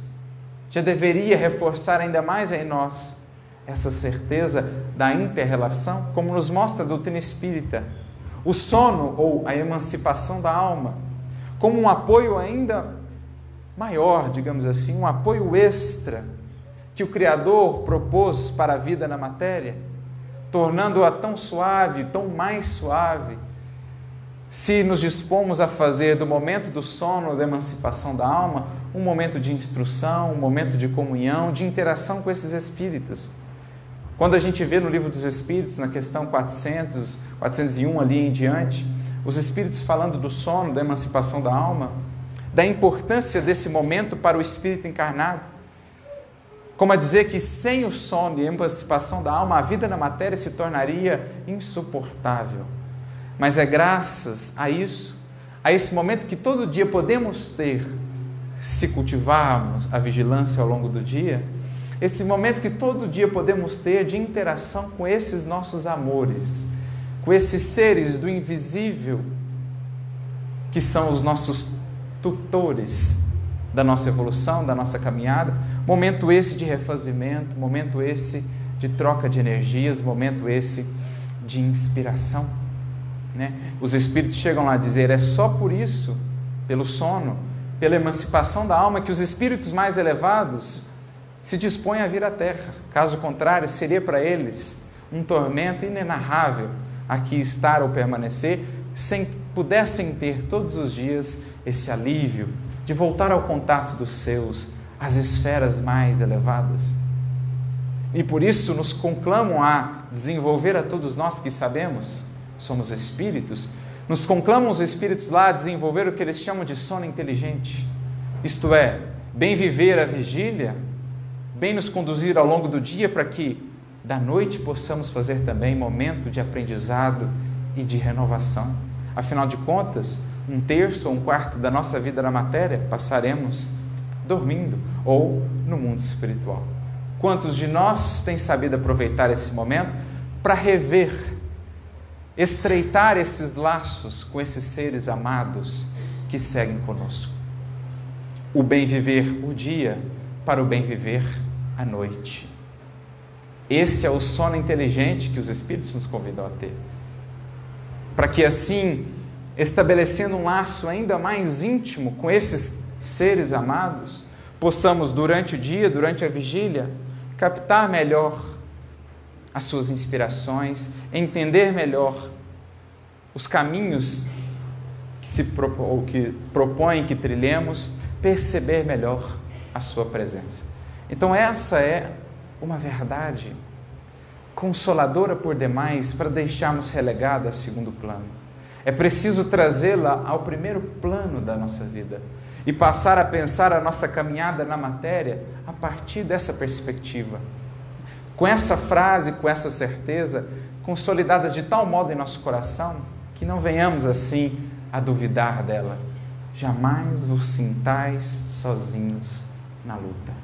já deveria reforçar ainda mais em nós essa certeza da interrelação, como nos mostra a doutrina espírita. O sono ou a emancipação da alma, como um apoio ainda maior, digamos assim, um apoio extra que o Criador propôs para a vida na matéria, tornando-a tão suave, tão mais suave, se nos dispomos a fazer do momento do sono, da emancipação da alma, um momento de instrução, um momento de comunhão, de interação com esses espíritos. Quando a gente vê no livro dos Espíritos, na questão 400, 401 ali em diante, os Espíritos falando do sono, da emancipação da alma, da importância desse momento para o espírito encarnado, como a dizer que sem o sono e a emancipação da alma, a vida na matéria se tornaria insuportável. Mas é graças a isso, a esse momento que todo dia podemos ter, se cultivarmos a vigilância ao longo do dia, esse momento que todo dia podemos ter de interação com esses nossos amores, com esses seres do invisível, que são os nossos tutores da nossa evolução, da nossa caminhada. Momento esse de refazimento, momento esse de troca de energias, momento esse de inspiração. Né? Os espíritos chegam lá a dizer: é só por isso, pelo sono, pela emancipação da alma, que os espíritos mais elevados se dispõem a vir à Terra. Caso contrário, seria para eles um tormento inenarrável aqui estar ou permanecer, sem pudessem ter todos os dias esse alívio de voltar ao contato dos seus, às esferas mais elevadas. E por isso nos conclamam a desenvolver a todos nós que sabemos, somos espíritos, nos conclamam os espíritos lá a desenvolver o que eles chamam de sono inteligente. Isto é, bem viver a vigília, bem nos conduzir ao longo do dia para que da noite possamos fazer também momento de aprendizado e de renovação. Afinal de contas, um terço ou um quarto da nossa vida na matéria passaremos dormindo ou no mundo espiritual. Quantos de nós têm sabido aproveitar esse momento para rever, estreitar esses laços com esses seres amados que seguem conosco? O bem viver o dia para o bem viver a noite. Esse é o sono inteligente que os Espíritos nos convidam a ter. Para que assim, estabelecendo um laço ainda mais íntimo com esses seres amados, possamos, durante o dia, durante a vigília, captar melhor as suas inspirações, entender melhor os caminhos que se propõem, que que trilhemos, perceber melhor a sua presença. Então essa é uma verdade consoladora por demais para deixarmos relegada a segundo plano. É preciso trazê-la ao primeiro plano da nossa vida e passar a pensar a nossa caminhada na matéria a partir dessa perspectiva. Com essa frase, com essa certeza, consolidada de tal modo em nosso coração, que não venhamos assim a duvidar dela. Jamais vos sintais sozinhos na luta.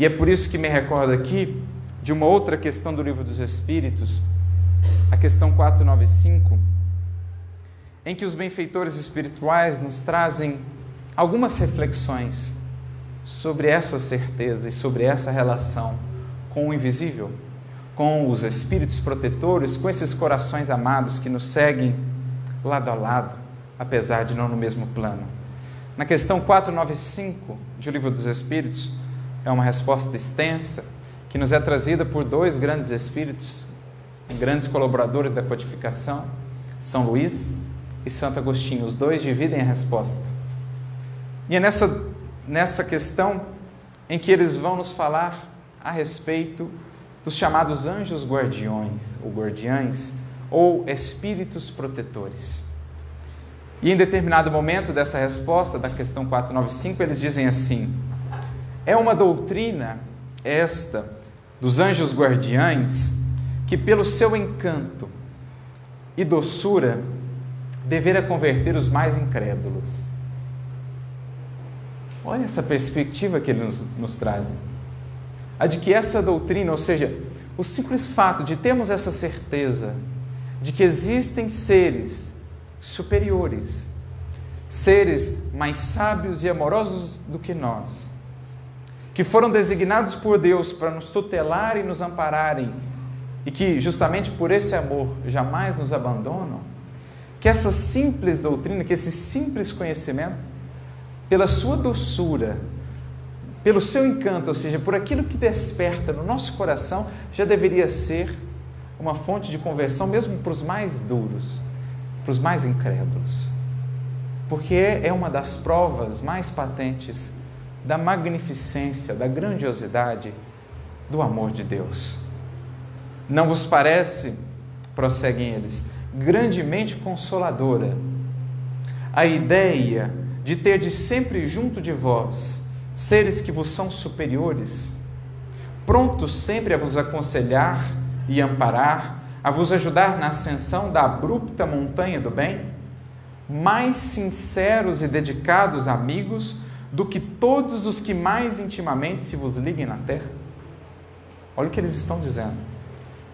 E é por isso que me recordo aqui de uma outra questão do livro dos Espíritos, a questão 495, em que os benfeitores espirituais nos trazem algumas reflexões sobre essa certeza e sobre essa relação com o invisível, com os espíritos protetores, com esses corações amados que nos seguem lado a lado, apesar de não no mesmo plano. Na questão 495 de O Livro dos Espíritos, é uma resposta extensa que nos é trazida por dois grandes espíritos, grandes colaboradores da codificação, São Luís e Santo Agostinho. Os dois dividem a resposta. E é nessa, nessa questão em que eles vão nos falar a respeito dos chamados anjos guardiões, ou guardiães, ou espíritos protetores. E em determinado momento dessa resposta, da questão 495, eles dizem assim: é uma doutrina esta dos anjos guardiães que, pelo seu encanto e doçura, deverá converter os mais incrédulos. Olha essa perspectiva que eles nos, nos trazem. A de que essa doutrina, ou seja, o simples fato de termos essa certeza de que existem seres superiores, seres mais sábios e amorosos do que nós, que foram designados por Deus para nos tutelar e nos ampararem, e que justamente por esse amor jamais nos abandonam, que essa simples doutrina, que esse simples conhecimento, pela sua doçura, pelo seu encanto, ou seja, por aquilo que desperta no nosso coração, já deveria ser uma fonte de conversão mesmo para os mais duros, para os mais incrédulos. Porque é uma das provas mais patentes da magnificência, da grandiosidade do amor de Deus. Não vos parece, prosseguem eles, grandemente consoladora a ideia de ter de sempre junto de vós seres que vos são superiores, prontos sempre a vos aconselhar e amparar, a vos ajudar na ascensão da abrupta montanha do bem? mais sinceros e dedicados amigos do que todos os que mais intimamente se vos liguem na terra? Olha o que eles estão dizendo.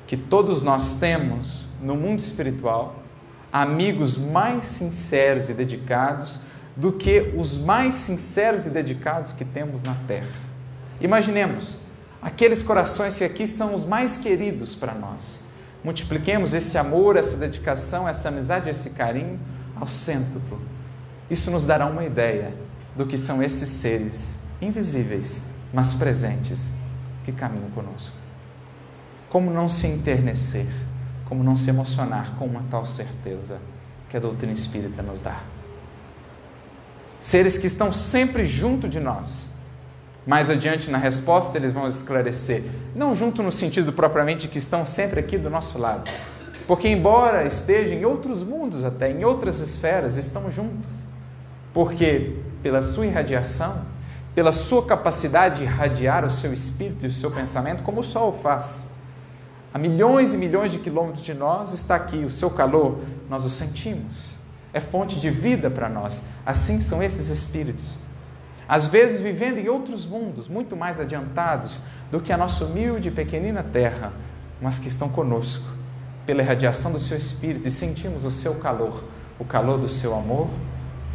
Que todos nós temos no mundo espiritual amigos mais sinceros e dedicados do que os mais sinceros e dedicados que temos na terra. Imaginemos aqueles corações que aqui são os mais queridos para nós. Multipliquemos esse amor, essa dedicação, essa amizade, esse carinho ao cêntuplo. Isso nos dará uma ideia do que são esses seres invisíveis, mas presentes, que caminham conosco. Como não se enternecer, como não se emocionar com uma tal certeza que a doutrina espírita nos dá. Seres que estão sempre junto de nós. Mais adiante na resposta eles vão esclarecer, não junto no sentido propriamente que estão sempre aqui do nosso lado, porque embora estejam em outros mundos até, em outras esferas, estão juntos. Porque pela sua irradiação, pela sua capacidade de irradiar o seu espírito e o seu pensamento, como o sol faz. A milhões e milhões de quilômetros de nós está aqui, o seu calor, nós o sentimos. É fonte de vida para nós. Assim são esses espíritos. Às vezes vivendo em outros mundos, muito mais adiantados do que a nossa humilde e pequenina terra, mas que estão conosco pela irradiação do seu espírito e sentimos o seu calor, o calor do seu amor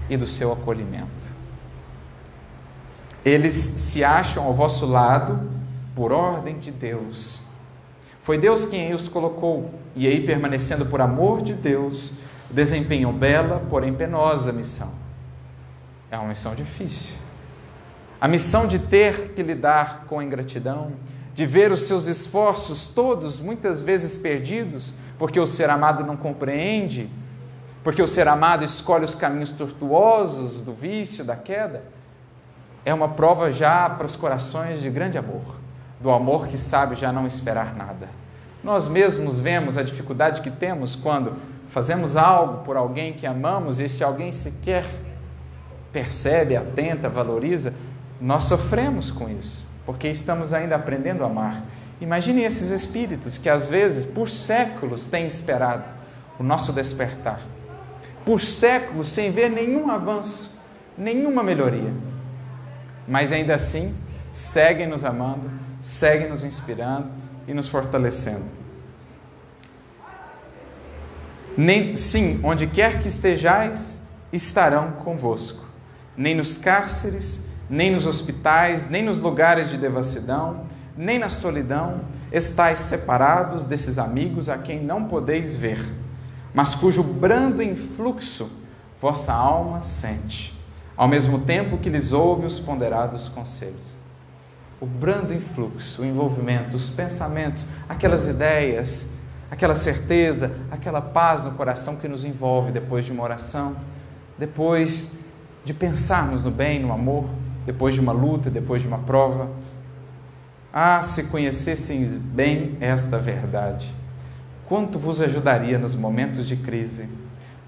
e do seu acolhimento. Eles se acham ao vosso lado por ordem de Deus. Foi Deus quem os colocou, e aí, permanecendo por amor de Deus, desempenham bela, porém penosa missão. É uma missão difícil. A missão de ter que lidar com a ingratidão, de ver os seus esforços todos muitas vezes perdidos, porque o ser amado não compreende, porque o ser amado escolhe os caminhos tortuosos do vício, da queda, é uma prova já para os corações de grande amor, do amor que sabe já não esperar nada. Nós mesmos vemos a dificuldade que temos quando fazemos algo por alguém que amamos e se alguém sequer percebe, atenta, valoriza, nós sofremos com isso, porque estamos ainda aprendendo a amar. Imagine esses espíritos que às vezes por séculos têm esperado o nosso despertar por séculos sem ver nenhum avanço, nenhuma melhoria. Mas ainda assim, seguem nos amando, seguem nos inspirando e nos fortalecendo. Nem, sim, onde quer que estejais, estarão convosco. Nem nos cárceres, nem nos hospitais, nem nos lugares de devassidão, nem na solidão, estáis separados desses amigos a quem não podeis ver mas cujo brando influxo vossa alma sente, ao mesmo tempo que lhes ouve os ponderados conselhos. O brando influxo, o envolvimento, os pensamentos, aquelas ideias, aquela certeza, aquela paz no coração que nos envolve depois de uma oração, depois de pensarmos no bem, no amor, depois de uma luta, depois de uma prova. Ah, se conhecessem bem esta verdade quanto vos ajudaria nos momentos de crise,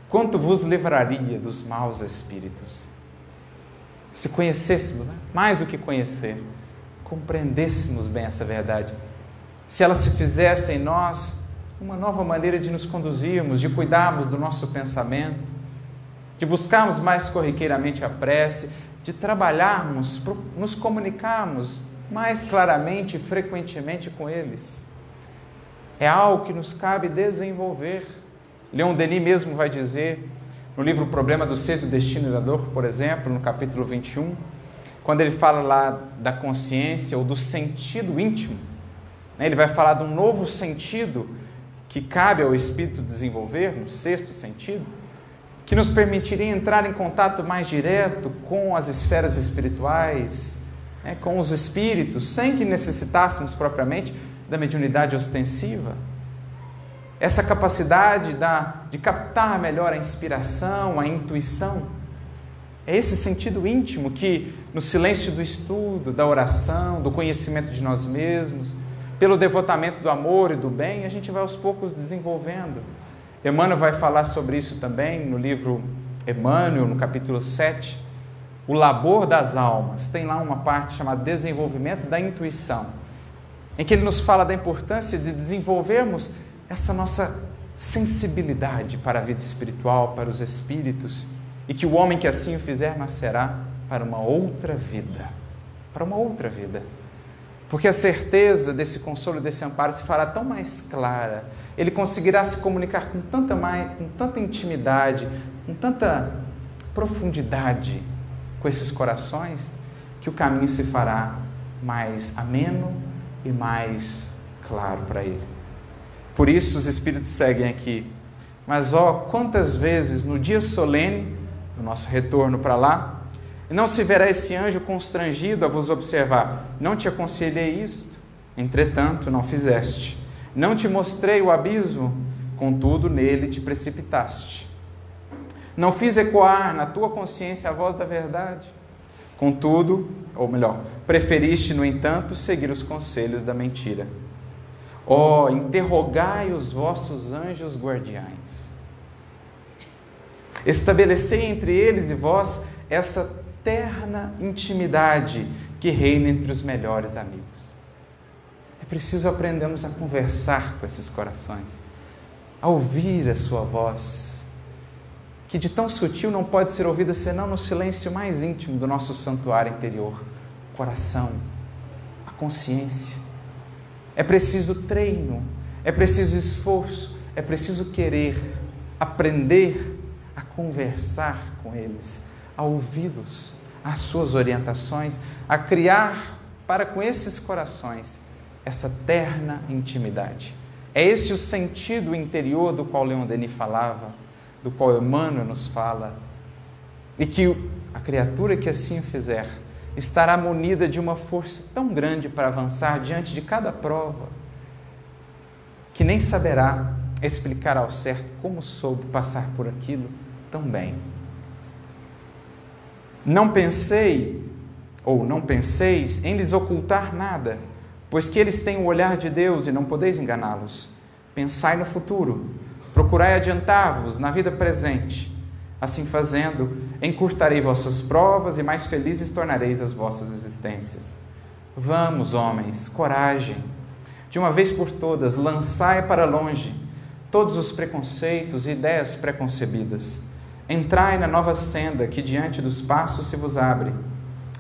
quanto vos livraria dos maus espíritos. Se conhecêssemos, né? mais do que conhecer, compreendêssemos bem essa verdade, se ela se fizesse em nós uma nova maneira de nos conduzirmos, de cuidarmos do nosso pensamento, de buscarmos mais corriqueiramente a prece, de trabalharmos, nos comunicarmos mais claramente e frequentemente com eles é algo que nos cabe desenvolver. Leon Denis mesmo vai dizer, no livro Problema do Ser, do Destino e da Dor, por exemplo, no capítulo 21, quando ele fala lá da consciência ou do sentido íntimo, né, ele vai falar de um novo sentido que cabe ao espírito desenvolver, um sexto sentido, que nos permitiria entrar em contato mais direto com as esferas espirituais, né, com os espíritos, sem que necessitássemos propriamente da mediunidade ostensiva, essa capacidade da, de captar melhor a inspiração, a intuição, é esse sentido íntimo que, no silêncio do estudo, da oração, do conhecimento de nós mesmos, pelo devotamento do amor e do bem, a gente vai aos poucos desenvolvendo. Emmanuel vai falar sobre isso também no livro Emmanuel, no capítulo 7, o labor das almas. Tem lá uma parte chamada Desenvolvimento da Intuição em que ele nos fala da importância de desenvolvermos essa nossa sensibilidade para a vida espiritual, para os espíritos, e que o homem que assim o fizer nascerá para uma outra vida. Para uma outra vida. Porque a certeza desse consolo, desse amparo se fará tão mais clara. Ele conseguirá se comunicar com tanta, mais, com tanta intimidade, com tanta profundidade com esses corações, que o caminho se fará mais ameno e mais claro para ele. Por isso os Espíritos seguem aqui. Mas ó, quantas vezes no dia solene do nosso retorno para lá, não se verá esse anjo constrangido a vos observar. Não te aconselhei isto, entretanto não fizeste. Não te mostrei o abismo, contudo nele te precipitaste. Não fiz ecoar na tua consciência a voz da verdade. Contudo, ou melhor, preferiste, no entanto, seguir os conselhos da mentira. Ó, oh, interrogai os vossos anjos guardiães. Estabelecei entre eles e vós essa terna intimidade que reina entre os melhores amigos. É preciso aprendermos a conversar com esses corações, a ouvir a sua voz, que de tão sutil não pode ser ouvida senão no silêncio mais íntimo do nosso santuário interior, coração, a consciência. É preciso treino, é preciso esforço, é preciso querer aprender a conversar com eles, a ouvi-los, as suas orientações, a criar para com esses corações essa terna intimidade. É esse o sentido interior do qual Leon Denis falava, do qual Emmanuel nos fala, e que a criatura que assim o fizer estará munida de uma força tão grande para avançar diante de cada prova, que nem saberá explicar ao certo como soube passar por aquilo tão bem. Não pensei, ou não penseis, em lhes ocultar nada, pois que eles têm o olhar de Deus e não podeis enganá-los. Pensai no futuro, procurai adiantar-vos na vida presente. Assim fazendo, encurtarei vossas provas e mais felizes tornareis as vossas existências. Vamos, homens, coragem. De uma vez por todas, lançai para longe todos os preconceitos e ideias preconcebidas Entrai na nova senda que diante dos passos se vos abre.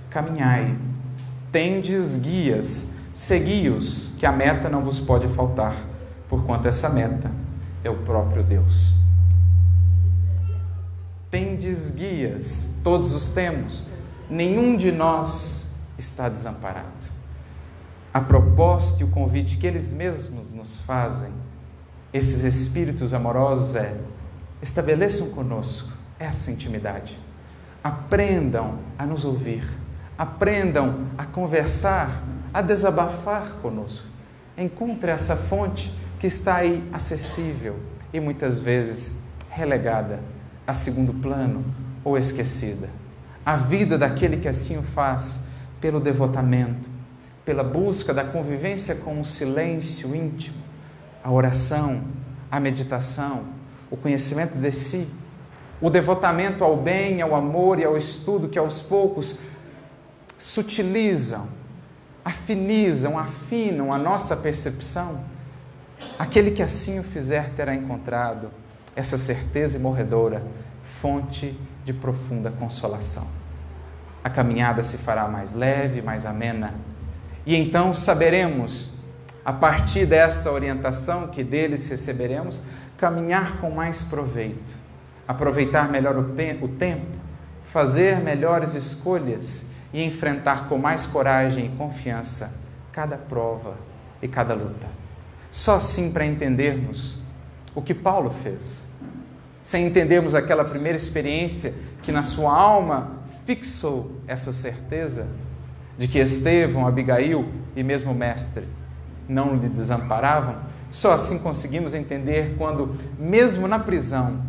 Caminhai. Tendes guias, segui-os, que a meta não vos pode faltar, porquanto essa meta é o próprio Deus. Tendes guias, todos os temos, nenhum de nós está desamparado. A proposta e o convite que eles mesmos nos fazem, esses espíritos amorosos, é estabeleçam conosco essa intimidade. Aprendam a nos ouvir, aprendam a conversar, a desabafar conosco. Encontre essa fonte que está aí acessível e muitas vezes relegada a segundo plano ou esquecida. A vida daquele que assim o faz pelo devotamento, pela busca da convivência com o silêncio íntimo, a oração, a meditação, o conhecimento de si, o devotamento ao bem, ao amor e ao estudo que aos poucos sutilizam, afinizam, afinam a nossa percepção, aquele que assim o fizer terá encontrado essa certeza imorredora, fonte de profunda consolação. A caminhada se fará mais leve, mais amena, e então saberemos, a partir dessa orientação que deles receberemos, caminhar com mais proveito, aproveitar melhor o, tempo, fazer melhores escolhas e enfrentar com mais coragem e confiança cada prova e cada luta. Só assim para entendermos o que Paulo fez. Sem entendermos aquela primeira experiência que na sua alma fixou essa certeza de que Estevão, Abigail e mesmo o mestre não lhe desamparavam, só assim conseguimos entender quando, mesmo na prisão,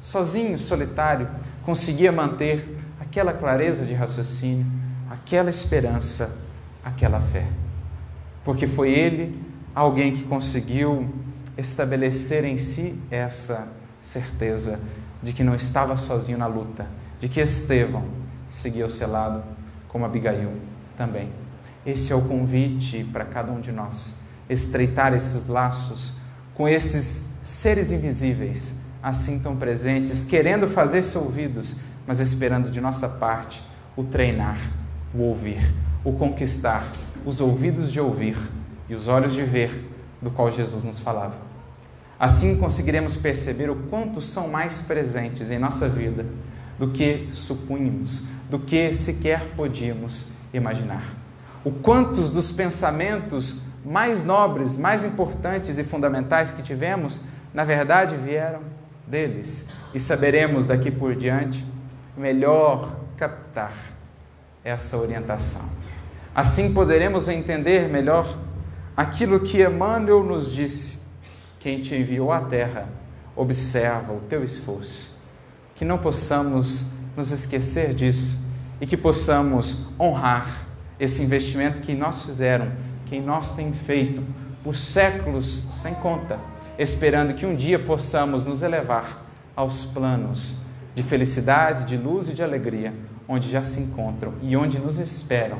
sozinho, solitário, conseguia manter aquela clareza de raciocínio, aquela esperança, aquela fé. Porque foi ele alguém que conseguiu estabelecer em si essa certeza de que não estava sozinho na luta, de que Estevão seguia o seu lado, como Abigail também. Esse é o convite para cada um de nós estreitar esses laços com esses seres invisíveis, assim tão presentes, querendo fazer-se ouvidos, mas esperando de nossa parte o treinar, o ouvir, o conquistar, os ouvidos de ouvir e os olhos de ver, do qual Jesus nos falava. Assim conseguiremos perceber o quanto são mais presentes em nossa vida do que supunhamos, do que sequer podíamos imaginar. O quantos dos pensamentos mais nobres, mais importantes e fundamentais que tivemos, na verdade vieram deles. E saberemos daqui por diante melhor captar essa orientação. Assim poderemos entender melhor aquilo que Emmanuel nos disse: quem te enviou à terra, observa o teu esforço. Que não possamos nos esquecer disso e que possamos honrar esse investimento que nós fizeram, que nós tem feito por séculos sem conta, esperando que um dia possamos nos elevar aos planos de felicidade, de luz e de alegria, onde já se encontram e onde nos esperam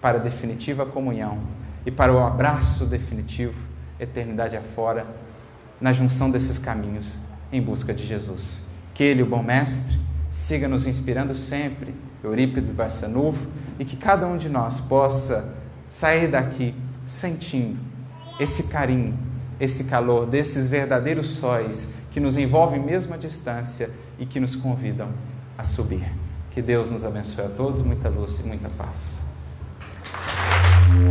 para a definitiva comunhão e para o abraço definitivo, eternidade afora, na junção desses caminhos em busca de Jesus. Que Ele, o bom Mestre, siga nos inspirando sempre, Eurípides Barçanufo, e que cada um de nós possa sair daqui sentindo esse carinho, esse calor desses verdadeiros sóis que nos envolvem mesmo à distância e que nos convidam a subir. Que Deus nos abençoe a todos, muita luz e muita paz.